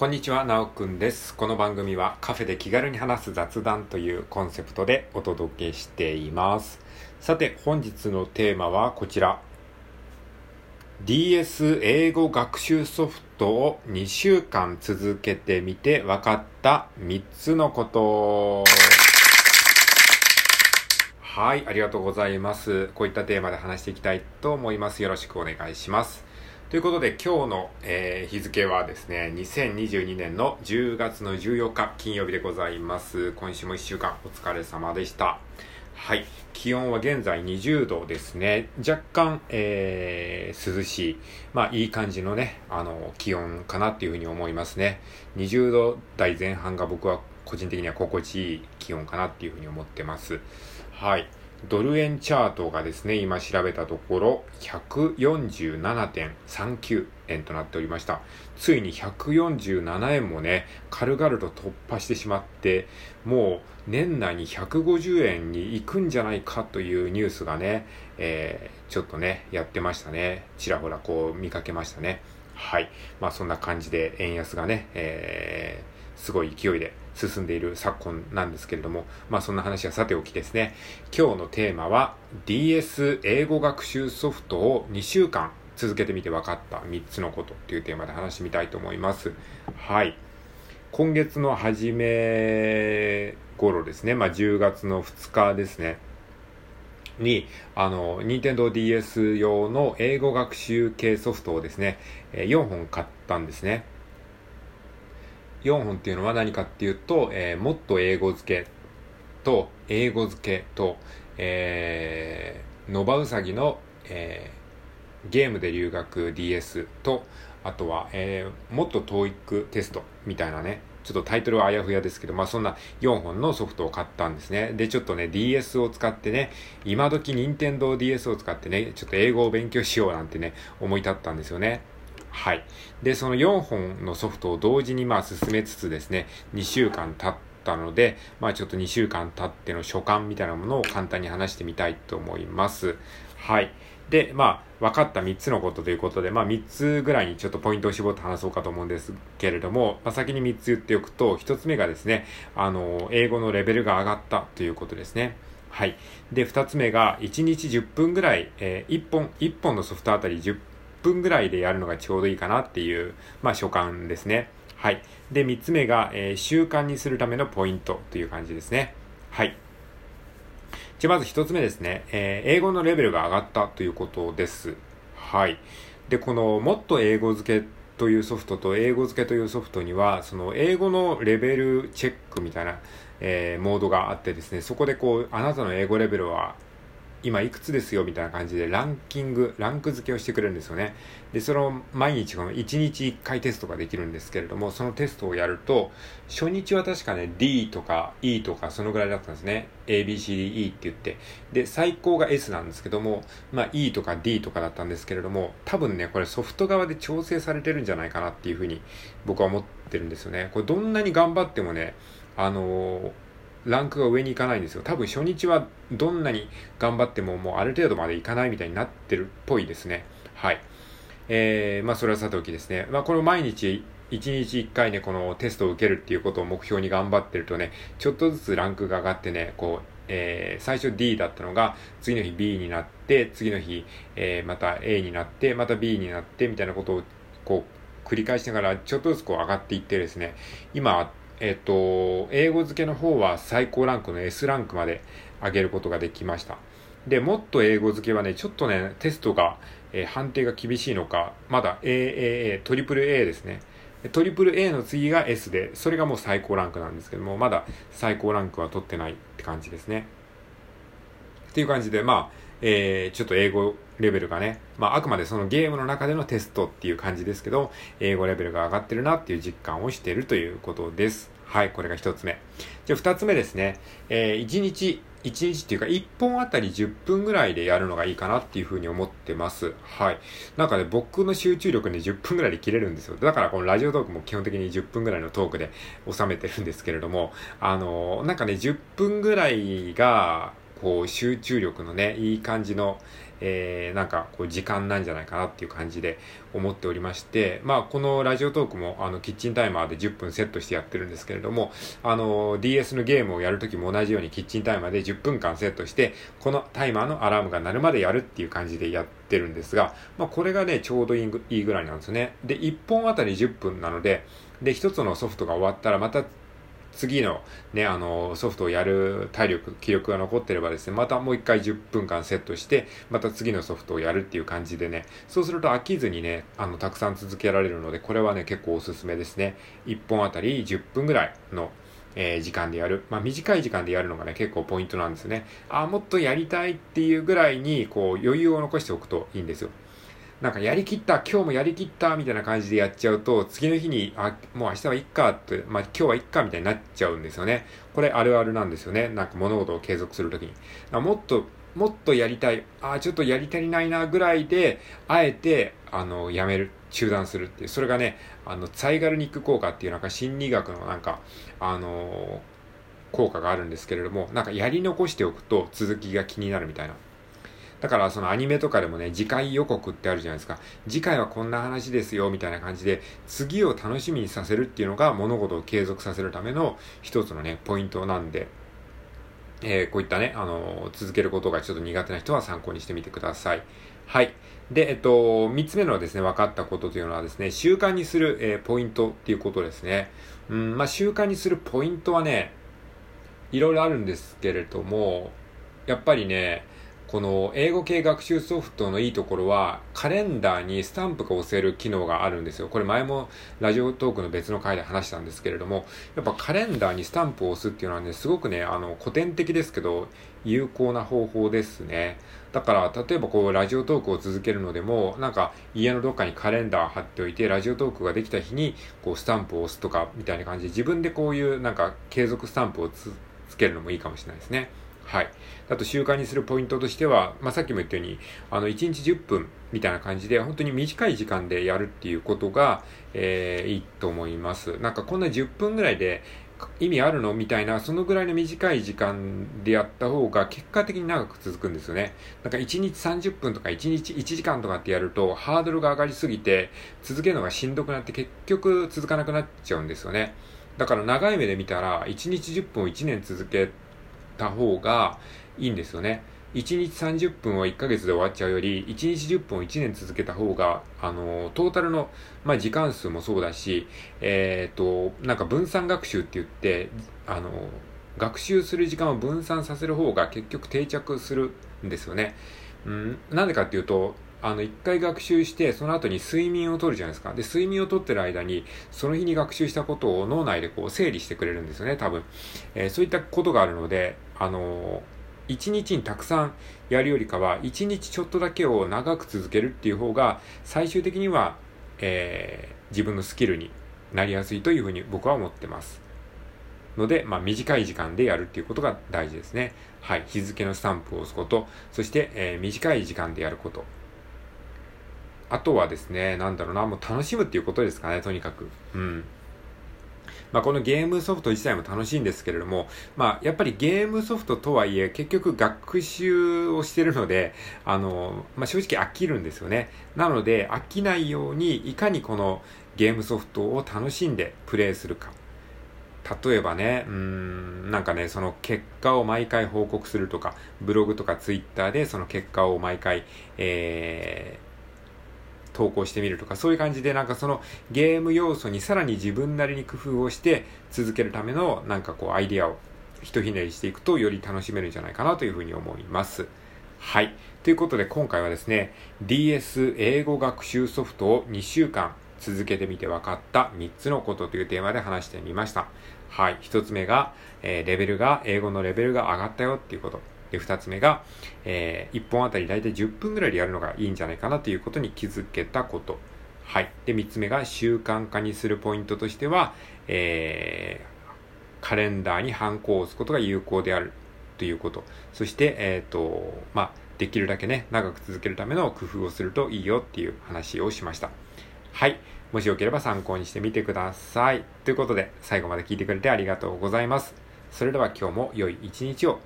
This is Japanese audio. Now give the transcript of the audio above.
こんにちは、なおくんです。この番組はカフェで気軽に話す雑談というコンセプトでお届けしています。さて、本日のテーマはこちら。DS 英語学習ソフトを2週間続けてみて分かった3つのこと。はい、ありがとうございます。こういったテーマで話していきたいと思います。よろしくお願いします。ということで今日の、えー日付はですね、2022年の10月の14日金曜日でございます。今週も1週間お疲れ様でした。はい。気温は現在20度ですね。若干、えー涼しい。まあ、いい感じのね、あの、気温かなっていうふうに思いますね。20度台前半が僕は個人的には心地いい気温かなっていうふうに思ってます。はい。ドル円チャートがですね、今調べたところ、147.39円となっておりました。ついに147円もね、軽々と突破してしまって、もう年内に150円に行くんじゃないかというニュースがね、えーちょっとね、やってましたね。ちらほらこう見かけましたね。はい。まあそんな感じで円安がね、えーすごい勢いで進んでいる昨今なんですけれども、まあそんな話はさておきですね。今日のテーマは DS 英語学習ソフトを2週間続けてみて分かった3つのことっていうテーマで話してみたいと思います。はい。今月の初め頃ですね、まあ10月の2日ですね。に、あの、任天堂 d s 用の英語学習系ソフトをですね、4本買ったんですね。4本っていうのは何かっていうと、えーもっと英語付けと、英語付けと、えー、のばうさぎの、えーゲームで留学 DS と、あとは、えーもっと TOEIC テストみたいなね、ちょっとタイトルはあやふやですけど、まあそんな4本のソフトを買ったんですね。で、ちょっとね、DS を使ってね、今時任天堂 DS を使ってね、ちょっと英語を勉強しようなんてね、思い立ったんですよね。はい。で、その4本のソフトを同時にまあ進めつつですね、2週間経ったので、まあちょっと2週間経っての所感みたいなものを簡単に話してみたいと思います。はい。で、まあ、分かった3つのことということで、まあ3つぐらいにちょっとポイントを絞って話そうかと思うんですけれども、まあ先に3つ言っておくと、1つ目がですね、あの、英語のレベルが上がったということですね。はい。で、2つ目が、1日10分ぐらい、えー1本、1本のソフトあたり10分ぐらいでやるのがちょうどいいかなっていう、まあ所感ですね。はい。で、3つ目が、えー習慣にするためのポイントという感じですね。はい。じゃあまず一つ目ですね、えー英語のレベルが上がったということです。はい。で、このもっと英語付けというソフトと英語付けというソフトには、その英語のレベルチェックみたいな、えーモードがあってですね、そこでこう、あなたの英語レベルは今いくつですよみたいな感じでランキング、ランク付けをしてくれるんですよね。で、その毎日この1日1回テストができるんですけれども、そのテストをやると、初日は確かね、D とか E とかそのぐらいだったんですね。A, B, C, D, E って言って。で、最高が S なんですけども、まあ E とか D とかだったんですけれども、多分ね、これソフト側で調整されてるんじゃないかなっていうふうに僕は思ってるんですよね。これどんなに頑張ってもね、あのーランクが上に行かないんですよ。多分初日はどんなに頑張ってももうある程度までいかないみたいになってるっぽいですね。はい。えー、まあそれはさておきですね。まあこれを毎日1日1回ね、このテストを受けるっていうことを目標に頑張ってるとね、ちょっとずつランクが上がってね、こう、えー最初 D だったのが、次の日 B になって、次の日、えーまた A になって、また B になって、みたいなことを、こう、繰り返しながら、ちょっとずつこう上がっていってですね、今、えっ、と、英語付けの方は最高ランクの S ランクまで上げることができました。で、もっと英語付けはね、ちょっとね、テストが、えー判定が厳しいのか、まだ AAA、トリプル A ですね。でトリプル A の次が S で、それがもう最高ランクなんですけども、まだ最高ランクは取ってないって感じですね。っていう感じで、まあ、えー、ちょっと英語レベルがね、まあ、あくまでそのゲームの中でのテストっていう感じですけど、英語レベルが上がってるなっていう実感をしているということです。はい、これが一つ目。じゃあ二つ目ですね。えー、一日、一日っていうか一本あたり10分ぐらいでやるのがいいかなっていうふうに思ってます。はい。なんかね、僕の集中力ね、10分ぐらいで切れるんですよ。だからこのラジオトークも基本的に10分ぐらいのトークで収めてるんですけれども、あのーなんかね、10分ぐらいが、こう、集中力のね、いい感じの、えー、なんかこう時間なんじゃないかなっていう感じで思っておりまして、まあこのラジオトークもあのキッチンタイマーで10分セットしてやってるんですけれども、あの DS のゲームをやるときも同じようにキッチンタイマーで10分間セットして、このタイマーのアラームが鳴るまでやるっていう感じでやってるんですが、まあこれがね、ちょうどいいぐらいなんですね。で、1本あたり10分なので、で、1つのソフトが終わったらまた次のね、あの、ソフトをやる体力、気力が残ってればですね、またもう一回10分間セットして、また次のソフトをやるっていう感じでね、そうすると飽きずにね、あの、たくさん続けられるので、これはね、結構おすすめですね。1本あたり10分ぐらいの、えー、時間でやる。まあ、短い時間でやるのがね、結構ポイントなんですね。あ、もっとやりたいっていうぐらいに、こう、余裕を残しておくといいんですよ。なんかやりきった、今日もやりきったみたいな感じでやっちゃうと、次の日に、あ、もう明日はいっかって、まあ今日はいっかみたいになっちゃうんですよね。これあるあるなんですよね。なんか物事を継続するときに。もっと、もっとやりたい、あ、ちょっとやり足りないなぐらいで、あえて、あの、やめる、中断するっていう。それがね、あの、サイガルニック効果っていうなんか心理学のなんか、あの効果があるんですけれども、なんかやり残しておくと続きが気になるみたいな。だからそのアニメとかでもね、次回予告ってあるじゃないですか。次回はこんな話ですよ、みたいな感じで、次を楽しみにさせるっていうのが物事を継続させるための一つのね、ポイントなんで、えー、こういったね、あのー、続けることがちょっと苦手な人は参考にしてみてください。はい。で、えっと、三つ目のですね、分かったことというのはですね、習慣にする、えー、ポイントっていうことですね。うん、まあ、習慣にするポイントはね、いろいろあるんですけれども、やっぱりね、この英語系学習ソフトのいいところは、カレンダーにスタンプが押せる機能があるんですよ。これ前もラジオトークの別の回で話したんですけれども、やっぱカレンダーにスタンプを押すっていうのはね、すごくね、あの、古典的ですけど、有効な方法ですね。だから、例えばこう、ラジオトークを続けるのでも、なんか、家のどっかにカレンダー貼っておいて、ラジオトークができた日に、こう、スタンプを押すとか、みたいな感じで、自分でこういう、なんか、継続スタンプをつけるのもいいかもしれないですね。はい。あと習慣にするポイントとしては、まあ、さっきも言ったように、あの、1日10分みたいな感じで、本当に短い時間でやるっていうことが、えー、いいと思います。なんかこんな10分ぐらいで意味あるのみたいな、そのぐらいの短い時間でやった方が結果的に長く続くんですよね。なんか1日30分とか1日1時間とかってやると、ハードルが上がりすぎて、続けるのがしんどくなって結局続かなくなっちゃうんですよね。だから長い目で見たら、1日10分を1年続けた方がいいんですよね。1日30分を1ヶ月で終わっちゃうより、1日10分を1年続けた方が、あの、トータルの、まあ、時間数もそうだし、えっ、ー、と、なんか分散学習って言って、あの、学習する時間を分散させる方が結局定着するんですよね。うん、なんでかっていうと、あの、一回学習して、その後に睡眠をとるじゃないですか。で、睡眠をとってる間に、その日に学習したことを脳内でこう整理してくれるんですよね、多分。えー、そういったことがあるので、あのー、一日にたくさんやるよりかは、一日ちょっとだけを長く続けるっていう方が、最終的には、えー、自分のスキルになりやすいというふうに僕は思ってます。ので、まあ、短い時間でやるっていうことが大事ですね。はい。日付のスタンプを押すこと、そして、えー、短い時間でやること。あとはですね、なんだろうな、もう楽しむっていうことですかね、とにかく。うん。まあ、このゲームソフト自体も楽しいんですけれども、まあ、やっぱりゲームソフトとはいえ、結局学習をしてるので、あの、まあ、正直飽きるんですよね。なので、飽きないように、いかにこのゲームソフトを楽しんでプレイするか。例えばね、うん、なんかね、その結果を毎回報告するとか、ブログとかツイッターでその結果を毎回、えー、投稿してみるとか、そういう感じでなんかそのゲーム要素にさらに自分なりに工夫をして続けるためのなんかこうアイディアをひとひねりしていくとより楽しめるんじゃないかなというふうに思います。はい。ということで今回はですね、DS 英語学習ソフトを2週間続けてみて分かった3つのことというテーマで話してみました。はい。1つ目が、えー、レベルが、英語のレベルが上がったよっていうこと。で、二つ目が、えー、一本あたりだいたい10分ぐらいでやるのがいいんじゃないかなということに気づけたこと。はい。で、三つ目が習慣化にするポイントとしては、えー、カレンダーにハンコを押すことが有効であるということ。そして、えっ、ー、と、まあ、できるだけね、長く続けるための工夫をするといいよっていう話をしました。はい。もしよければ参考にしてみてください。ということで、最後まで聞いてくれてありがとうございます。それでは今日も良い一日を。